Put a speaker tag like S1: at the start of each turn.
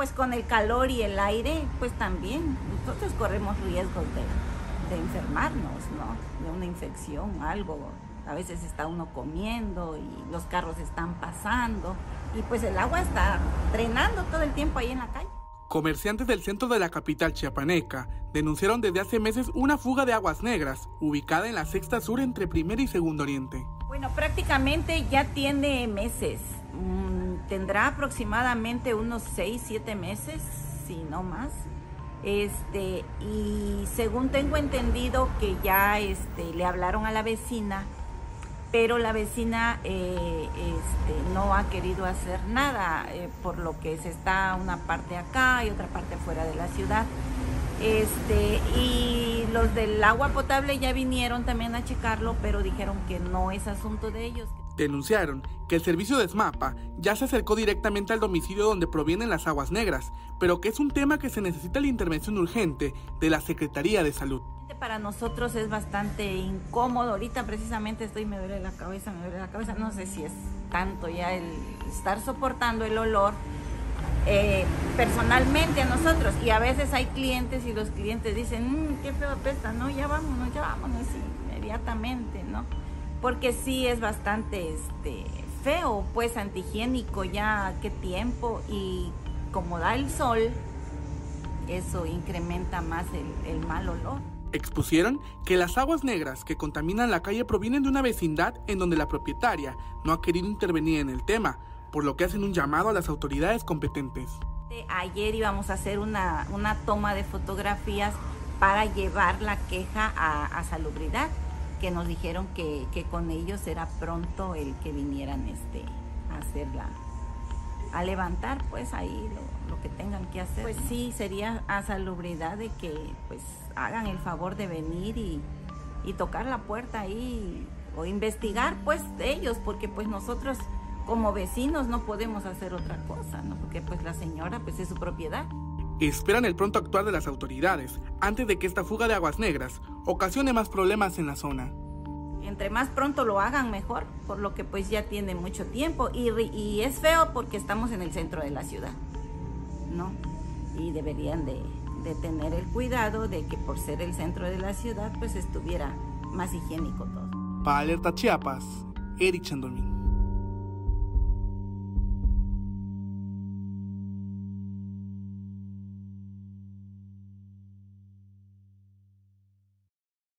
S1: pues con el calor y el aire, pues también nosotros corremos riesgos de, de enfermarnos, ¿no? De una infección, algo. A veces está uno comiendo y los carros están pasando y pues el agua está drenando todo el tiempo ahí en la calle.
S2: Comerciantes del centro de la capital chiapaneca denunciaron desde hace meses una fuga de aguas negras, ubicada en la sexta sur entre primer y segundo oriente.
S1: Bueno, prácticamente ya tiene meses. Mm, tendrá aproximadamente unos 6, 7 meses, si no más. Este, y según tengo entendido que ya este, le hablaron a la vecina pero la vecina eh, este, no ha querido hacer nada, eh, por lo que se está una parte acá y otra parte fuera de la ciudad. Este, y los del agua potable ya vinieron también a checarlo, pero dijeron que no es asunto de ellos.
S2: Denunciaron que el servicio de SMAPA ya se acercó directamente al domicilio donde provienen las aguas negras, pero que es un tema que se necesita la intervención urgente de la Secretaría de Salud
S1: para nosotros es bastante incómodo. Ahorita precisamente estoy, me duele la cabeza, me duele la cabeza. No sé si es tanto ya el estar soportando el olor eh, personalmente a nosotros. Y a veces hay clientes y los clientes dicen, mmm, qué feo apesta, no, ya vámonos, ya vámonos inmediatamente, ¿no? Porque sí es bastante este, feo, pues antihigiénico ya, qué tiempo. Y como da el sol, eso incrementa más el, el mal olor.
S2: Expusieron que las aguas negras que contaminan la calle provienen de una vecindad en donde la propietaria no ha querido intervenir en el tema, por lo que hacen un llamado a las autoridades competentes.
S1: Ayer íbamos a hacer una, toma de fotografías para llevar la queja a, salubridad, que nos dijeron que, con ellos era pronto el que vinieran este, a hacerla a levantar pues ahí lo, que tengan que hacer. Pues sí, sería a salubridad de que pues hagan el favor de venir y, tocar la puerta ahí o investigar pues ellos, porque pues nosotros como vecinos no podemos hacer otra cosa, ¿no? Porque pues la señora pues es su propiedad.
S2: Esperan el pronto actuar de las autoridades antes de que esta fuga de aguas negras ocasione más problemas en la zona
S1: entre más pronto lo hagan mejor, por lo que pues ya tiene mucho tiempo y, y es feo porque estamos en el centro de la ciudad, ¿no? Y deberían de, tener el cuidado de que por ser el centro de la ciudad pues estuviera más higiénico todo.
S2: Para Alerta Chiapas, Eric Chandolín.